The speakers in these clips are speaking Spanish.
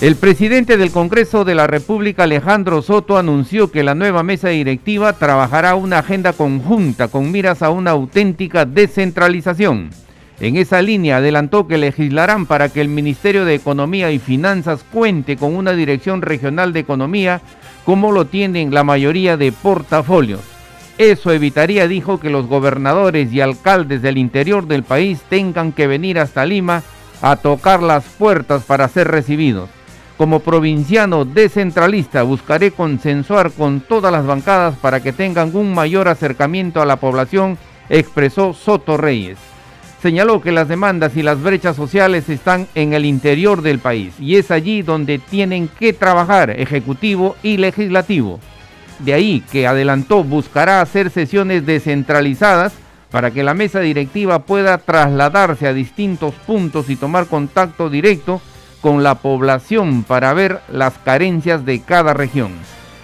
El presidente del Congreso de la República, Alejandro Soto, anunció que la nueva mesa directiva trabajará una agenda conjunta con miras a una auténtica descentralización. En esa línea adelantó que legislarán para que el Ministerio de Economía y Finanzas cuente con una dirección regional de economía como lo tienen la mayoría de portafolios. Eso evitaría, dijo, que los gobernadores y alcaldes del interior del país tengan que venir hasta Lima a tocar las puertas para ser recibidos. Como provinciano descentralista buscaré consensuar con todas las bancadas para que tengan un mayor acercamiento a la población, expresó Soto Reyes. Señaló que las demandas y las brechas sociales están en el interior del país y es allí donde tienen que trabajar Ejecutivo y Legislativo. De ahí que adelantó buscará hacer sesiones descentralizadas para que la mesa directiva pueda trasladarse a distintos puntos y tomar contacto directo con la población para ver las carencias de cada región.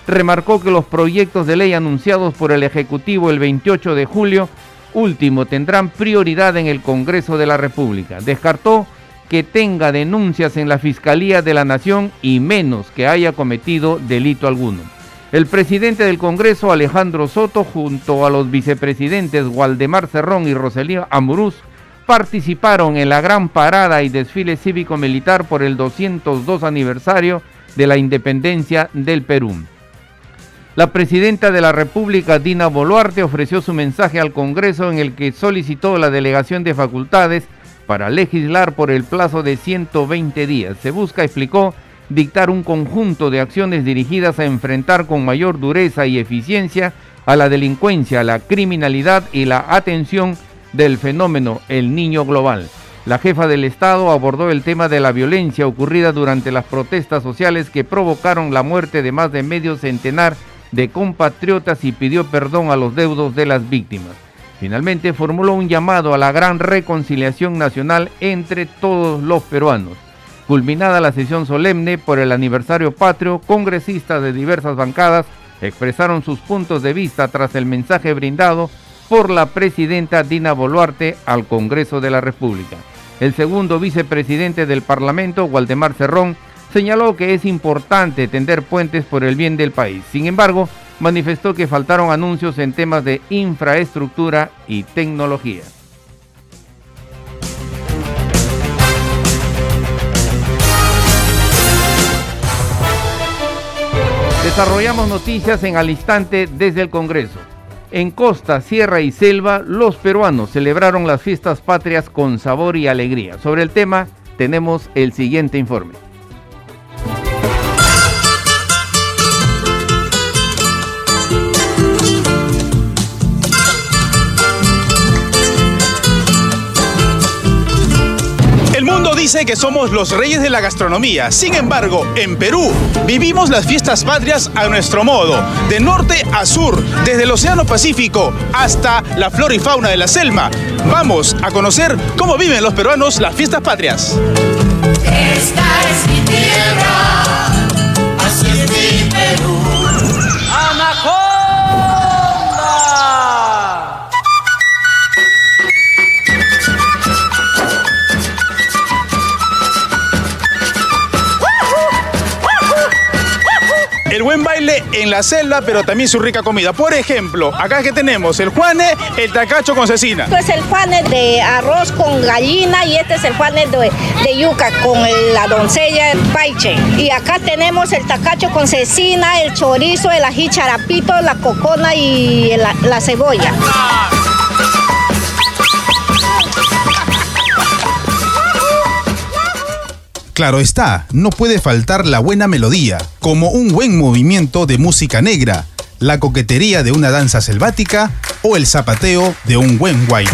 Remarcó que los proyectos de ley anunciados por el Ejecutivo el 28 de julio último tendrán prioridad en el Congreso de la República. Descartó que tenga denuncias en la Fiscalía de la Nación y menos que haya cometido delito alguno. El presidente del Congreso, Alejandro Soto, junto a los vicepresidentes Waldemar Cerrón y Roselía Amuruz, participaron en la gran parada y desfile cívico-militar por el 202 aniversario de la independencia del Perú. La presidenta de la República, Dina Boluarte, ofreció su mensaje al Congreso en el que solicitó la delegación de facultades para legislar por el plazo de 120 días. Se busca, explicó, dictar un conjunto de acciones dirigidas a enfrentar con mayor dureza y eficiencia a la delincuencia, la criminalidad y la atención del fenómeno El Niño Global. La jefa del Estado abordó el tema de la violencia ocurrida durante las protestas sociales que provocaron la muerte de más de medio centenar de compatriotas y pidió perdón a los deudos de las víctimas. Finalmente formuló un llamado a la gran reconciliación nacional entre todos los peruanos. Culminada la sesión solemne por el aniversario patrio, congresistas de diversas bancadas expresaron sus puntos de vista tras el mensaje brindado por la presidenta Dina Boluarte al Congreso de la República. El segundo vicepresidente del Parlamento, Waldemar Cerrón, señaló que es importante tender puentes por el bien del país. Sin embargo, manifestó que faltaron anuncios en temas de infraestructura y tecnología. Desarrollamos noticias en al instante desde el Congreso. En costa, sierra y selva, los peruanos celebraron las fiestas patrias con sabor y alegría. Sobre el tema, tenemos el siguiente informe. Dice que somos los reyes de la gastronomía. Sin embargo, en Perú vivimos las fiestas patrias a nuestro modo, de norte a sur, desde el Océano Pacífico hasta la flora y fauna de la selva. Vamos a conocer cómo viven los peruanos las fiestas patrias. Esta es mi tierra, buen baile en la selva, pero también su rica comida. Por ejemplo, acá que tenemos el juane, el tacacho con cecina. Este es el juane de arroz con gallina y este es el juane de, yuca con la doncella paiche. Y acá tenemos el tacacho con cecina, el chorizo, el ají charapito, la cocona y la, la cebolla. Claro está, no puede faltar la buena melodía, como un buen movimiento de música negra, la coquetería de una danza selvática o el zapateo de un buen guay.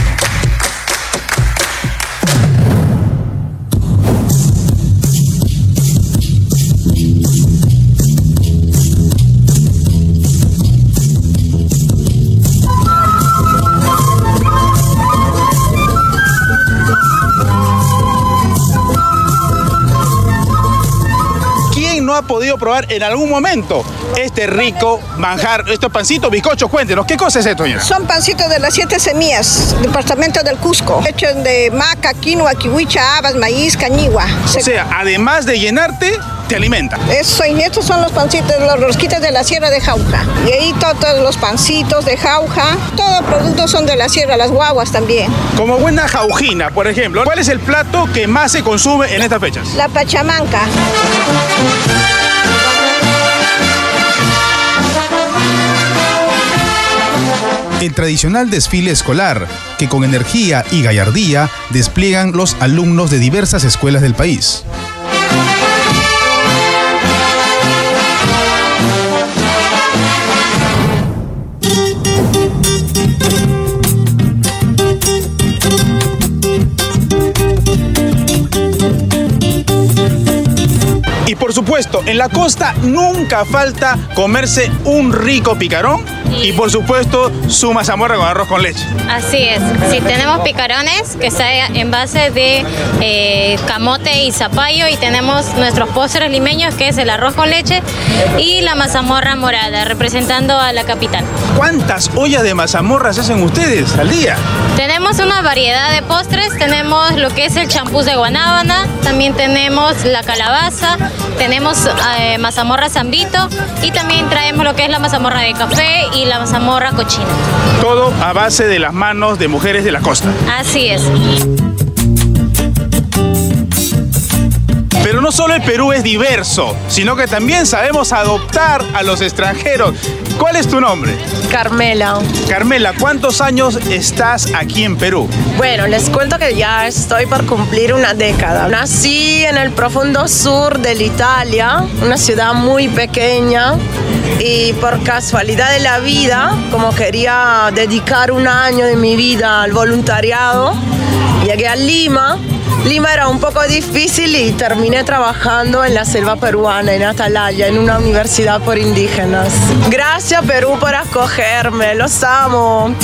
Podido probar en algún momento este rico manjar, estos pancitos, bizcochos, cuéntenos, ¿qué cosa es esto, señora? Son pancitos de las siete semillas, departamento del Cusco, hechos de maca, quinoa, kiwicha, habas, maíz, cañigua. O sea, además de llenarte, te alimenta. Eso, y estos son los pancitos, los rosquitas de la sierra de Jauja. Y ahí todos los pancitos de Jauja, todos los productos son de la sierra, las guaguas también. Como buena jaujina, por ejemplo, ¿cuál es el plato que más se consume en estas fechas? La pachamanca. El tradicional desfile escolar que con energía y gallardía despliegan los alumnos de diversas escuelas del país. Y por supuesto, en la costa nunca falta comerse un rico picarón y por supuesto su mazamorra con arroz con leche. Así es. Si tenemos picarones que está en base de eh, camote y zapallo y tenemos nuestros postres limeños que es el arroz con leche y la mazamorra morada representando a la capital. ¿Cuántas ollas de mazamorras hacen ustedes al día? Tenemos una variedad de postres, tenemos lo que es el champús de guanábana, también tenemos la calabaza, tenemos eh, mazamorra zambito y también traemos lo que es la mazamorra de café y la mazamorra cochina. Todo a base de las manos de mujeres de la costa. Así es. Pero no solo el Perú es diverso, sino que también sabemos adoptar a los extranjeros. ¿Cuál es tu nombre? Carmela. Carmela, ¿cuántos años estás aquí en Perú? Bueno, les cuento que ya estoy por cumplir una década. Nací en el profundo sur de Italia, una ciudad muy pequeña, y por casualidad de la vida, como quería dedicar un año de mi vida al voluntariado, llegué a Lima Lima era un poco difícil y terminé trabajando en la selva peruana, en Atalaya, en una universidad por indígenas. Gracias Perú por acogerme, los amo.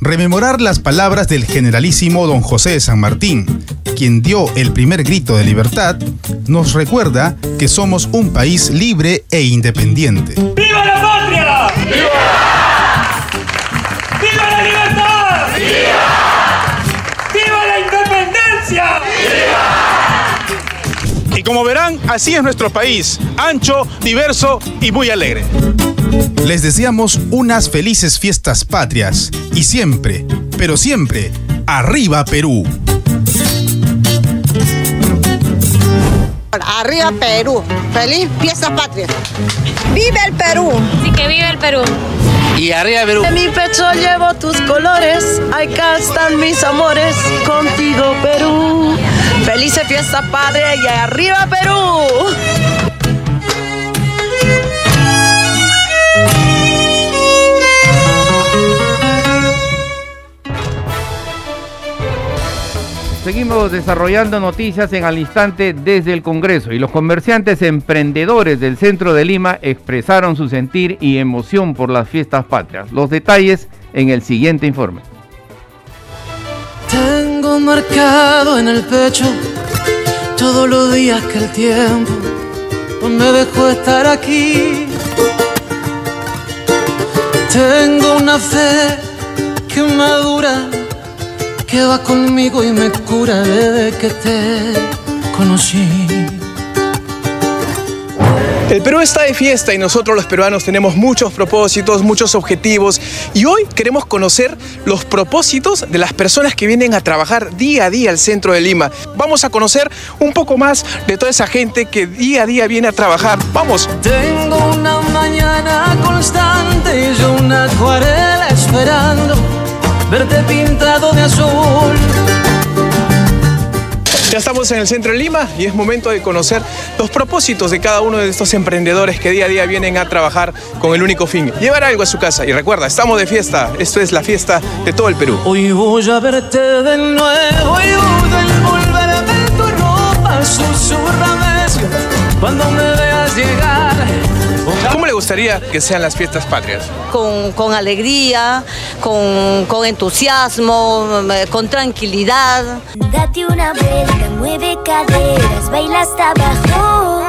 Rememorar las palabras del generalísimo don José de San Martín, quien dio el primer grito de libertad, nos recuerda que somos un país libre e independiente. ¡Viva la patria! ¡Viva! Y como verán, así es nuestro país, ancho, diverso y muy alegre. Les deseamos unas felices fiestas patrias y siempre, pero siempre, arriba Perú. Arriba Perú. Feliz fiestas patrias. ¡Vive el Perú! Sí, que vive el Perú. Y arriba Perú. En mi pecho llevo tus colores, acá están mis amores, contigo Perú. Felices fiesta padre y arriba Perú. Seguimos desarrollando noticias en al instante desde el Congreso y los comerciantes emprendedores del centro de Lima expresaron su sentir y emoción por las fiestas patrias. Los detalles en el siguiente informe. Tengo marcado en el pecho todos los días que el tiempo me dejó estar aquí. Tengo una fe que madura, que va conmigo y me cura desde que te conocí. El Perú está de fiesta y nosotros los peruanos tenemos muchos propósitos, muchos objetivos y hoy queremos conocer los propósitos de las personas que vienen a trabajar día a día al centro de Lima. Vamos a conocer un poco más de toda esa gente que día a día viene a trabajar. ¡Vamos! Tengo una mañana constante y una acuarela esperando verte pintado de azul ya estamos en el centro de Lima y es momento de conocer los propósitos de cada uno de estos emprendedores que día a día vienen a trabajar con el único fin, llevar algo a su casa. Y recuerda, estamos de fiesta, esto es la fiesta de todo el Perú. Hoy voy a verte de nuevo y volver a ver tu ropa, susurrame cuando me veas llegar gustaría que sean las fiestas patrias? Con, con alegría, con, con, entusiasmo, con tranquilidad. Date una vuelta, mueve caderas, baila hasta abajo.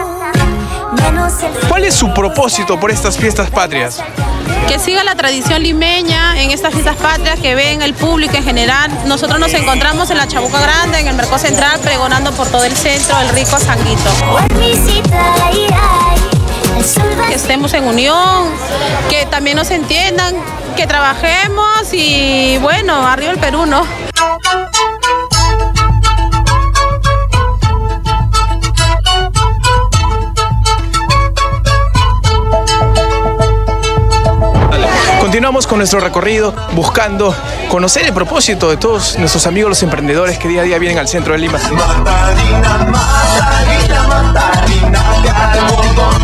¿Cuál es su propósito por estas fiestas patrias? Que siga la tradición limeña en estas fiestas patrias, que ven el público en general. Nosotros nos encontramos en la Chabuca Grande, en el Mercado Central, pregonando por todo el centro el rico sanguito. Que estemos en unión, que también nos entiendan, que trabajemos y bueno, arriba el Perú, ¿no? Continuamos con nuestro recorrido buscando conocer el propósito de todos nuestros amigos los emprendedores que día a día vienen al centro de Lima.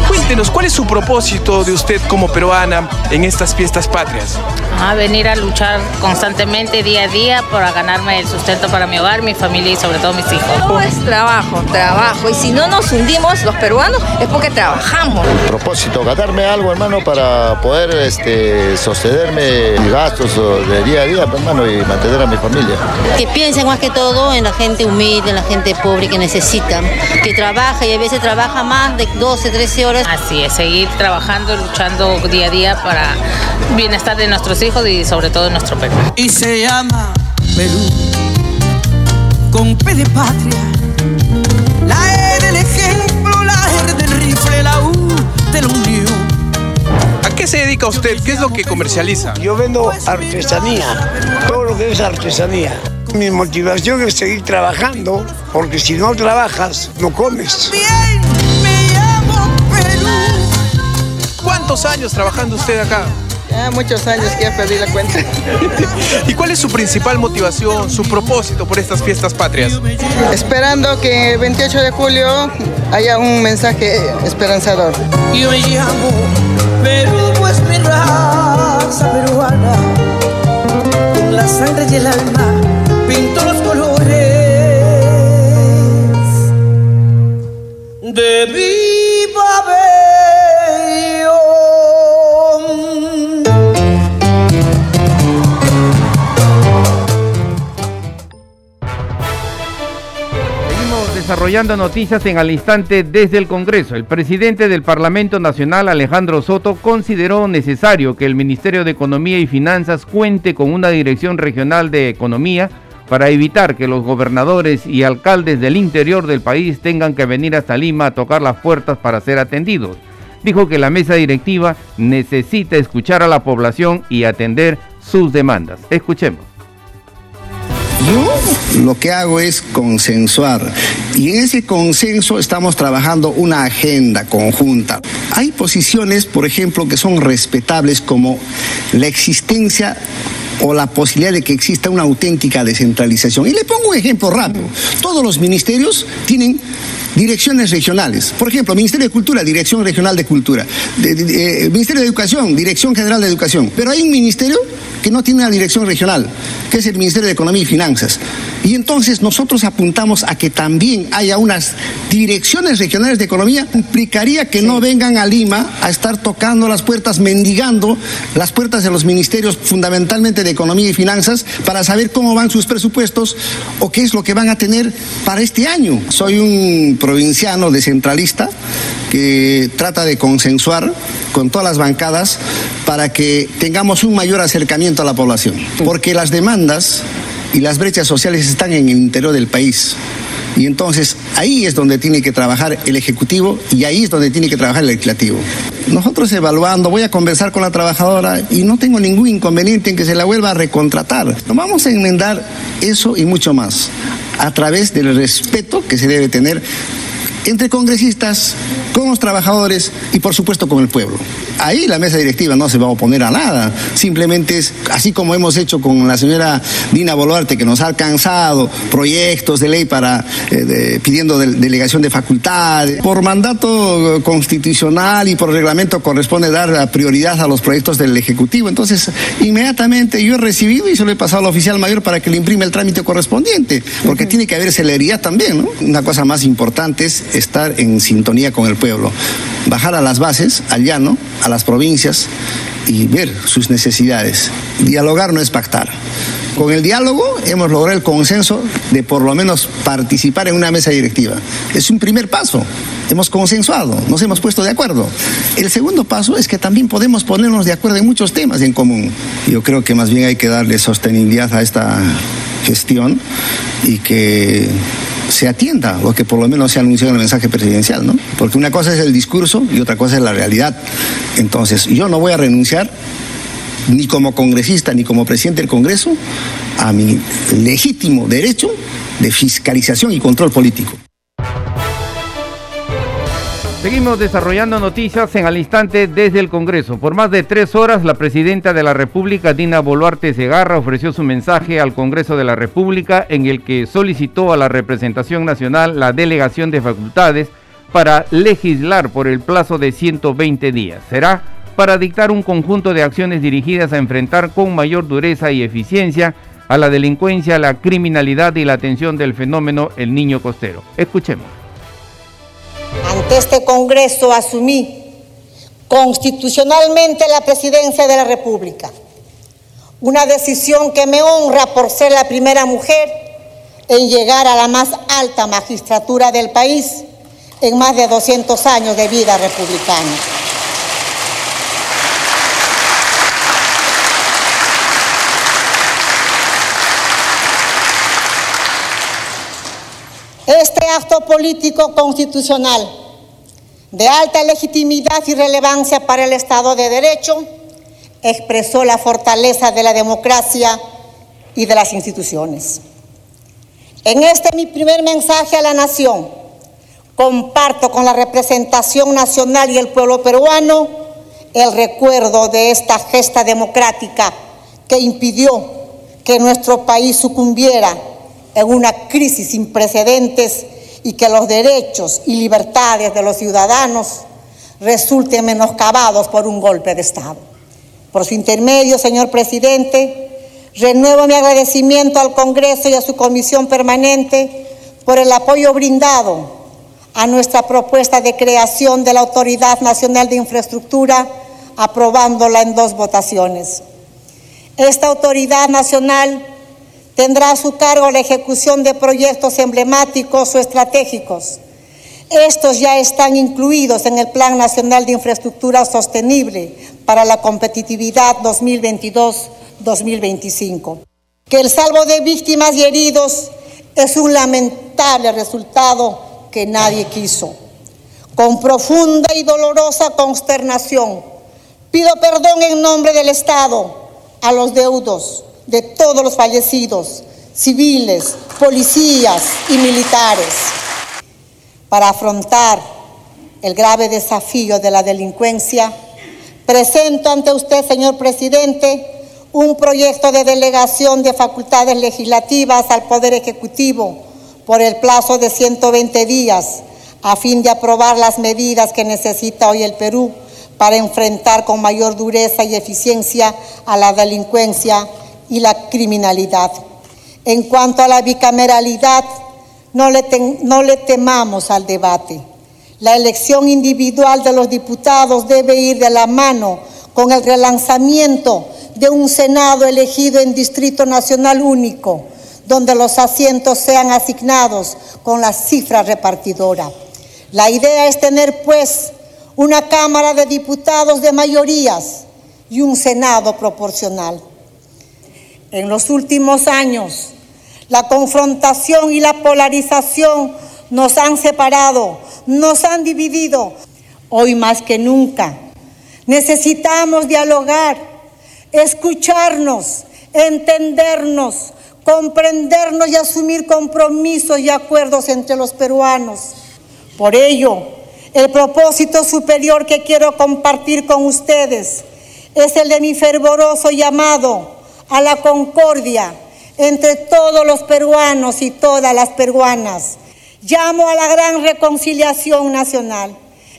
Cuéntenos, ¿cuál es su propósito de usted como peruana en estas fiestas patrias? A venir a luchar constantemente día a día para ganarme el sustento para mi hogar, mi familia y sobre todo mis hijos. Todo es trabajo, trabajo. Y si no nos hundimos los peruanos es porque trabajamos. Propósito, ganarme algo, hermano, para poder este, sostenerme mis gastos de día a día, hermano, y mantener a mi familia. Que piensen más que todo en la gente humilde, en la gente pobre que necesita, que trabaja y a veces trabaja más de 12, 13 horas. Así es, seguir trabajando, luchando día a día para bienestar de nuestros hijos y sobre todo nuestro Perú. Y se llama Perú, con P de patria, la E del ejemplo, la R del rifle, la U de la unión. ¿A qué se dedica usted? ¿Qué es lo que comercializa? Yo vendo artesanía, todo lo que es artesanía. Mi motivación es seguir trabajando, porque si no trabajas, no comes. Bien, me llamo Perú. ¿Cuántos años trabajando usted acá? Ya muchos años que ya perdí la cuenta. ¿Y cuál es su principal motivación, su propósito por estas fiestas patrias? Esperando que el 28 de julio haya un mensaje esperanzador. Yo me llamo Perú, pues mi raza peruana, con la sangre y el alma pinto los colores de viva desarrollando noticias en al instante desde el Congreso. El presidente del Parlamento Nacional, Alejandro Soto, consideró necesario que el Ministerio de Economía y Finanzas cuente con una dirección regional de economía para evitar que los gobernadores y alcaldes del interior del país tengan que venir hasta Lima a tocar las puertas para ser atendidos. Dijo que la mesa directiva necesita escuchar a la población y atender sus demandas. Escuchemos. Yo lo que hago es consensuar y en ese consenso estamos trabajando una agenda conjunta. Hay posiciones, por ejemplo, que son respetables como la existencia o la posibilidad de que exista una auténtica descentralización. Y le pongo un ejemplo rápido. Todos los ministerios tienen direcciones regionales. Por ejemplo, Ministerio de Cultura, Dirección Regional de Cultura. De, de, eh, Ministerio de Educación, Dirección General de Educación. Pero hay un ministerio que no tiene una dirección regional, que es el Ministerio de Economía y Finanzas. Y entonces nosotros apuntamos a que también haya unas direcciones regionales de economía. Implicaría que no vengan a Lima a estar tocando las puertas, mendigando las puertas de los ministerios fundamentalmente de Economía y Finanzas para saber cómo van sus presupuestos o qué es lo que van a tener para este año. Soy un provinciano descentralista que trata de consensuar con todas las bancadas para que tengamos un mayor acercamiento a la población. Porque las demandas y las brechas sociales están en el interior del país. Y entonces ahí es donde tiene que trabajar el Ejecutivo y ahí es donde tiene que trabajar el Legislativo. Nosotros evaluando, voy a conversar con la trabajadora y no tengo ningún inconveniente en que se la vuelva a recontratar. Vamos a enmendar eso y mucho más a través del respeto que se debe tener entre congresistas, con los trabajadores y por supuesto con el pueblo. Ahí la mesa directiva no se va a oponer a nada, simplemente es así como hemos hecho con la señora Dina Boluarte que nos ha alcanzado proyectos de ley para eh, de, pidiendo de, delegación de facultades. Por mandato constitucional y por reglamento corresponde dar prioridad a los proyectos del Ejecutivo. Entonces, inmediatamente yo he recibido y se lo he pasado al oficial mayor para que le imprime el trámite correspondiente, porque uh -huh. tiene que haber celeridad también, ¿no? Una cosa más importante es estar en sintonía con el pueblo, bajar a las bases, al llano, a las provincias y ver sus necesidades. Dialogar no es pactar. Con el diálogo hemos logrado el consenso de por lo menos participar en una mesa directiva. Es un primer paso. Hemos consensuado, nos hemos puesto de acuerdo. El segundo paso es que también podemos ponernos de acuerdo en muchos temas en común. Yo creo que más bien hay que darle sostenibilidad a esta gestión y que se atienda lo que por lo menos se anunció en el mensaje presidencial, ¿no? Porque una cosa es el discurso y otra cosa es la realidad. Entonces, yo no voy a renunciar ni como congresista ni como presidente del Congreso a mi legítimo derecho de fiscalización y control político. Seguimos desarrollando noticias en al instante desde el Congreso. Por más de tres horas, la presidenta de la República, Dina Boluarte Segarra, ofreció su mensaje al Congreso de la República en el que solicitó a la representación nacional la delegación de facultades para legislar por el plazo de 120 días. Será para dictar un conjunto de acciones dirigidas a enfrentar con mayor dureza y eficiencia a la delincuencia, la criminalidad y la atención del fenómeno el niño costero. Escuchemos. Ante este Congreso asumí constitucionalmente la presidencia de la República, una decisión que me honra por ser la primera mujer en llegar a la más alta magistratura del país en más de 200 años de vida republicana. Este acto político constitucional de alta legitimidad y relevancia para el Estado de Derecho expresó la fortaleza de la democracia y de las instituciones. En este mi primer mensaje a la nación, comparto con la representación nacional y el pueblo peruano el recuerdo de esta gesta democrática que impidió que nuestro país sucumbiera en una crisis sin precedentes y que los derechos y libertades de los ciudadanos resulten menoscabados por un golpe de Estado. Por su intermedio, señor presidente, renuevo mi agradecimiento al Congreso y a su comisión permanente por el apoyo brindado a nuestra propuesta de creación de la Autoridad Nacional de Infraestructura, aprobándola en dos votaciones. Esta Autoridad Nacional tendrá a su cargo la ejecución de proyectos emblemáticos o estratégicos. Estos ya están incluidos en el Plan Nacional de Infraestructura Sostenible para la Competitividad 2022-2025. Que el salvo de víctimas y heridos es un lamentable resultado que nadie quiso. Con profunda y dolorosa consternación, pido perdón en nombre del Estado a los deudos, de todos los fallecidos, civiles, policías y militares, para afrontar el grave desafío de la delincuencia, presento ante usted, señor presidente, un proyecto de delegación de facultades legislativas al Poder Ejecutivo por el plazo de 120 días a fin de aprobar las medidas que necesita hoy el Perú para enfrentar con mayor dureza y eficiencia a la delincuencia y la criminalidad. En cuanto a la bicameralidad, no le, no le temamos al debate. La elección individual de los diputados debe ir de la mano con el relanzamiento de un Senado elegido en Distrito Nacional único, donde los asientos sean asignados con la cifra repartidora. La idea es tener, pues, una Cámara de Diputados de mayorías y un Senado proporcional. En los últimos años, la confrontación y la polarización nos han separado, nos han dividido. Hoy más que nunca necesitamos dialogar, escucharnos, entendernos, comprendernos y asumir compromisos y acuerdos entre los peruanos. Por ello, el propósito superior que quiero compartir con ustedes es el de mi fervoroso llamado a la concordia entre todos los peruanos y todas las peruanas. Llamo a la gran reconciliación nacional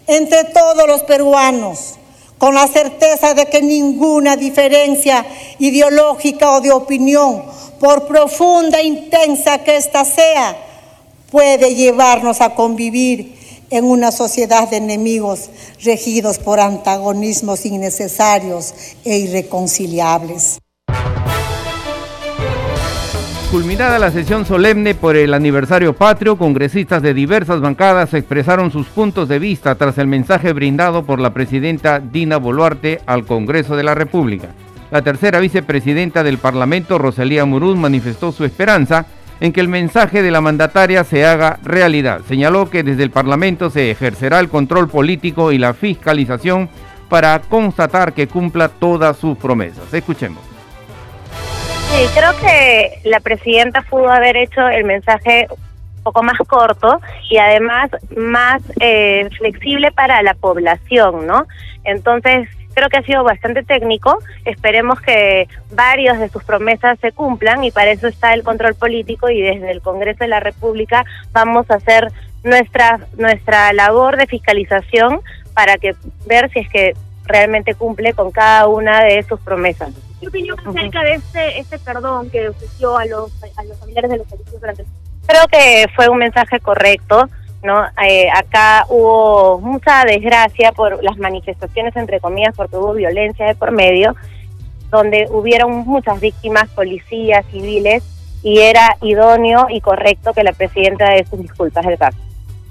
entre todos los peruanos, con la certeza de que ninguna diferencia ideológica o de opinión, por profunda e intensa que ésta sea, puede llevarnos a convivir en una sociedad de enemigos regidos por antagonismos innecesarios e irreconciliables. Culminada la sesión solemne por el aniversario patrio, congresistas de diversas bancadas expresaron sus puntos de vista tras el mensaje brindado por la presidenta Dina Boluarte al Congreso de la República. La tercera vicepresidenta del Parlamento, Rosalía Muruz, manifestó su esperanza en que el mensaje de la mandataria se haga realidad. Señaló que desde el Parlamento se ejercerá el control político y la fiscalización para constatar que cumpla todas sus promesas. Escuchemos. Sí, creo que la presidenta pudo haber hecho el mensaje un poco más corto y además más eh, flexible para la población, ¿no? Entonces, creo que ha sido bastante técnico. Esperemos que varios de sus promesas se cumplan y para eso está el control político y desde el Congreso de la República vamos a hacer nuestra nuestra labor de fiscalización para que ver si es que realmente cumple con cada una de sus promesas. ¿Qué opinión acerca de este, este perdón que ofreció a los, a los familiares de los fallecidos durante Creo que fue un mensaje correcto, ¿no? Eh, acá hubo mucha desgracia por las manifestaciones, entre comillas, porque hubo violencia de por medio, donde hubieron muchas víctimas, policías, civiles, y era idóneo y correcto que la presidenta dé sus disculpas del caso.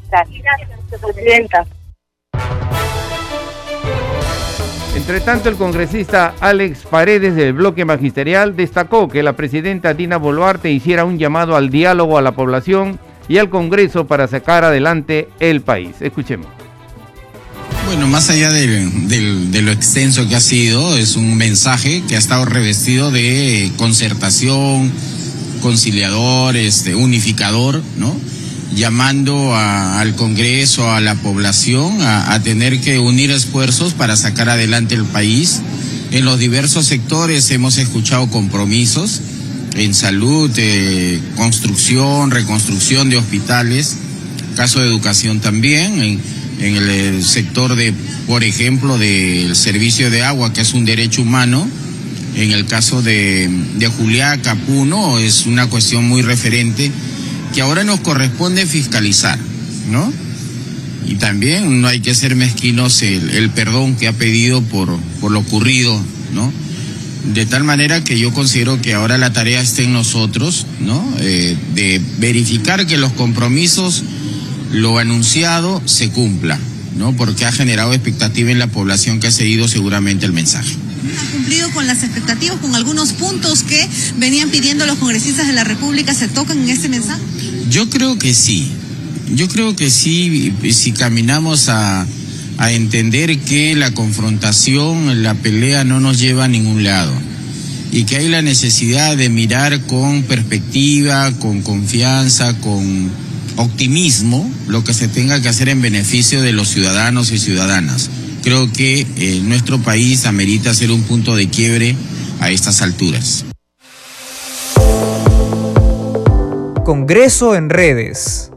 Gracias. Gracias, presidenta. Entre tanto, el congresista Alex Paredes del bloque magisterial destacó que la presidenta Dina Boluarte hiciera un llamado al diálogo a la población y al Congreso para sacar adelante el país. Escuchemos. Bueno, más allá de, lo extenso que ha sido, es un mensaje que ha estado revestido de concertación, conciliador, este, unificador, ¿no? Llamando al Congreso, a la población, a, tener que unir esfuerzos para sacar adelante el país. En los diversos sectores hemos escuchado compromisos en salud, eh, construcción, reconstrucción de hospitales, caso de educación también, en, el, sector de, por ejemplo, del servicio de agua, que es un derecho humano. En el caso de, de Juliá Capuno es una cuestión muy referente que ahora nos corresponde fiscalizar, ¿no? Y también no hay que ser mezquinos el, perdón que ha pedido por, por lo ocurrido, ¿no? De tal manera que yo considero que ahora la tarea está en nosotros, ¿no? Eh, de verificar que los compromisos, lo anunciado, se cumpla, ¿no? Porque ha generado expectativa en la población que ha seguido seguramente el mensaje ha cumplido con las expectativas, con algunos puntos que venían pidiendo los congresistas de la República, se tocan en este mensaje? Yo creo que sí. Yo creo que sí, si caminamos a, a entender que la confrontación, la pelea no nos lleva a ningún lado y que hay la necesidad de mirar con perspectiva, con confianza, con optimismo lo que se tenga que hacer en beneficio de los ciudadanos y ciudadanas. Creo que eh, nuestro país amerita ser un punto de quiebre a estas alturas. Congreso en redes.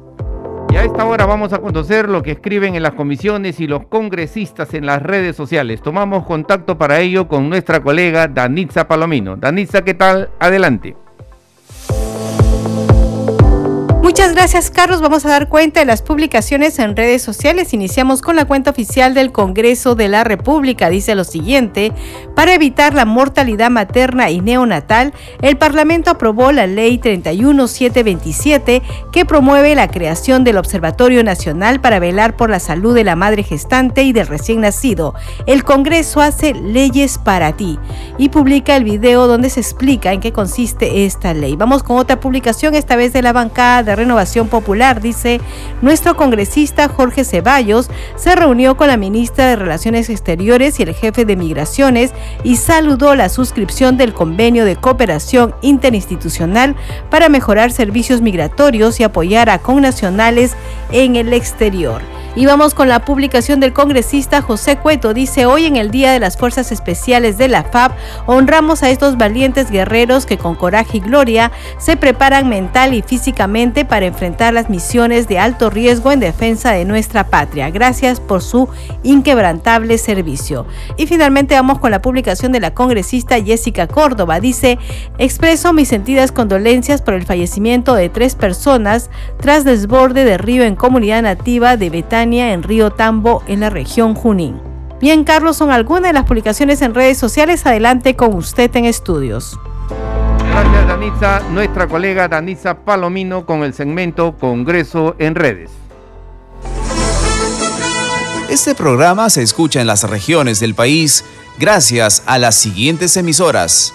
Y a esta hora vamos a conocer lo que escriben en las comisiones y los congresistas en las redes sociales. Tomamos contacto para ello con nuestra colega Danitza Palomino. Danitza, ¿qué tal? Adelante. Muchas gracias, Carlos. Vamos a dar cuenta de las publicaciones en redes sociales. Iniciamos con la cuenta oficial del Congreso de la República. Dice lo siguiente: para evitar la mortalidad materna y neonatal, el Parlamento aprobó la Ley 31727 que promueve la creación del Observatorio Nacional para velar por la salud de la madre gestante y del recién nacido. El Congreso hace leyes para ti y publica el video donde se explica en qué consiste esta ley. Vamos con otra publicación, esta vez de la bancada de Renovación Popular, dice, nuestro congresista Jorge Ceballos se reunió con la ministra de Relaciones Exteriores y el jefe de Migraciones y saludó la suscripción del convenio de cooperación interinstitucional para mejorar servicios migratorios y apoyar a connacionales en el exterior. Y vamos con la publicación del congresista José Cueto. Dice, hoy en el Día de las Fuerzas Especiales de la FAB, honramos a estos valientes guerreros que con coraje y gloria se preparan mental y físicamente para enfrentar las misiones de alto riesgo en defensa de nuestra patria. Gracias por su inquebrantable servicio. Y finalmente vamos con la publicación de la congresista Jessica Córdoba. Dice, expreso mis sentidas condolencias por el fallecimiento de tres personas tras desborde de río en comunidad nativa de Betania en Río Tambo, en la región Junín. Bien, Carlos, son algunas de las publicaciones en redes sociales. Adelante con usted en estudios. Gracias, Danisa. Nuestra colega Danisa Palomino con el segmento Congreso en redes. Este programa se escucha en las regiones del país gracias a las siguientes emisoras.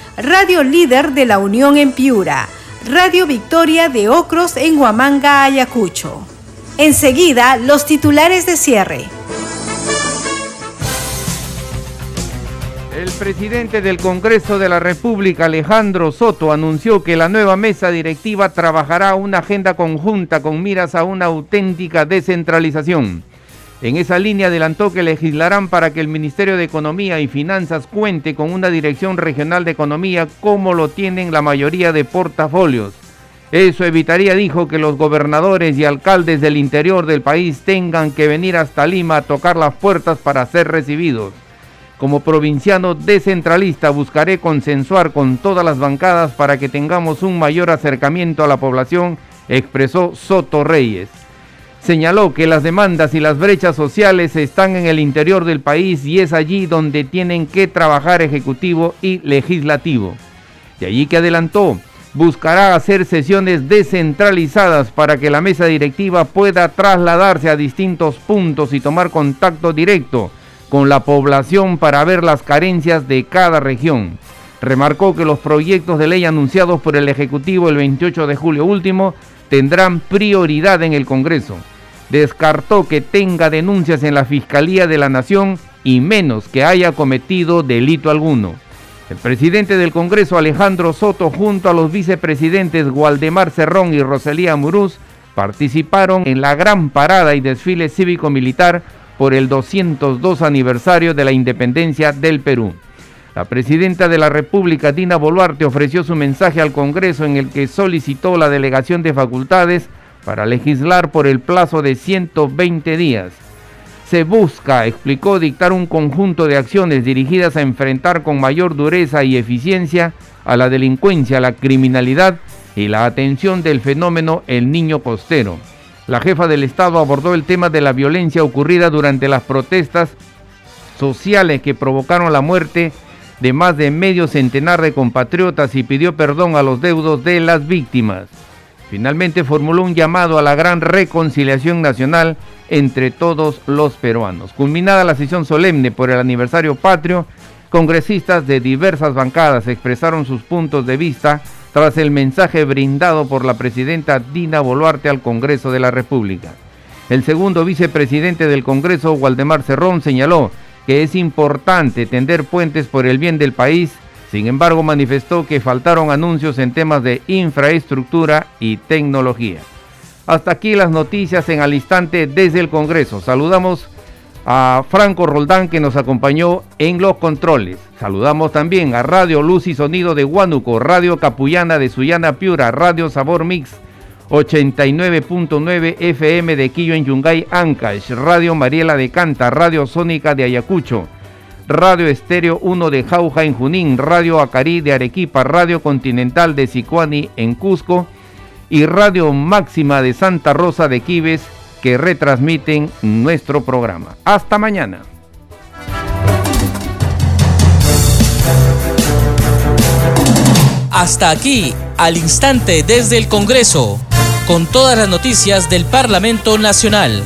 Radio Líder de la Unión en Piura, Radio Victoria de Ocros en Huamanga, Ayacucho. Enseguida, los titulares de cierre. El presidente del Congreso de la República, Alejandro Soto, anunció que la nueva mesa directiva trabajará una agenda conjunta con miras a una auténtica descentralización. En esa línea adelantó que legislarán para que el Ministerio de Economía y Finanzas cuente con una dirección regional de economía como lo tienen la mayoría de portafolios. Eso evitaría, dijo, que los gobernadores y alcaldes del interior del país tengan que venir hasta Lima a tocar las puertas para ser recibidos. Como provinciano descentralista buscaré consensuar con todas las bancadas para que tengamos un mayor acercamiento a la población, expresó Soto Reyes. Señaló que las demandas y las brechas sociales están en el interior del país y es allí donde tienen que trabajar Ejecutivo y Legislativo. De allí que adelantó, buscará hacer sesiones descentralizadas para que la mesa directiva pueda trasladarse a distintos puntos y tomar contacto directo con la población para ver las carencias de cada región. Remarcó que los proyectos de ley anunciados por el Ejecutivo el 28 de julio último tendrán prioridad en el Congreso. Descartó que tenga denuncias en la Fiscalía de la Nación y menos que haya cometido delito alguno. El presidente del Congreso Alejandro Soto junto a los vicepresidentes Gualdemar Cerrón y Rosalía Muruz participaron en la gran parada y desfile cívico-militar por el 202 aniversario de la independencia del Perú. La presidenta de la República, Dina Boluarte, ofreció su mensaje al Congreso en el que solicitó la delegación de facultades para legislar por el plazo de 120 días. Se busca, explicó, dictar un conjunto de acciones dirigidas a enfrentar con mayor dureza y eficiencia a la delincuencia, la criminalidad y la atención del fenómeno el niño costero. La jefa del Estado abordó el tema de la violencia ocurrida durante las protestas sociales que provocaron la muerte de más de medio centenar de compatriotas y pidió perdón a los deudos de las víctimas. Finalmente formuló un llamado a la gran reconciliación nacional entre todos los peruanos. Culminada la sesión solemne por el aniversario patrio, congresistas de diversas bancadas expresaron sus puntos de vista tras el mensaje brindado por la presidenta Dina Boluarte al Congreso de la República. El segundo vicepresidente del Congreso, Waldemar Cerrón, señaló que es importante tender puentes por el bien del país, sin embargo manifestó que faltaron anuncios en temas de infraestructura y tecnología. Hasta aquí las noticias en al instante desde el Congreso. Saludamos a Franco Roldán que nos acompañó en los controles. Saludamos también a Radio Luz y Sonido de Huánuco, Radio Capullana de Suyana Piura, Radio Sabor Mix 89.9 FM de Quillo en Yungay, Ancash, Radio Mariela de Canta, Radio Sónica de Ayacucho, Radio Estéreo 1 de Jauja en Junín, Radio Acarí de Arequipa, Radio Continental de Sicuani en Cusco y Radio Máxima de Santa Rosa de Quives que retransmiten nuestro programa. Hasta mañana. Hasta aquí, al instante desde el Congreso con todas las noticias del Parlamento Nacional.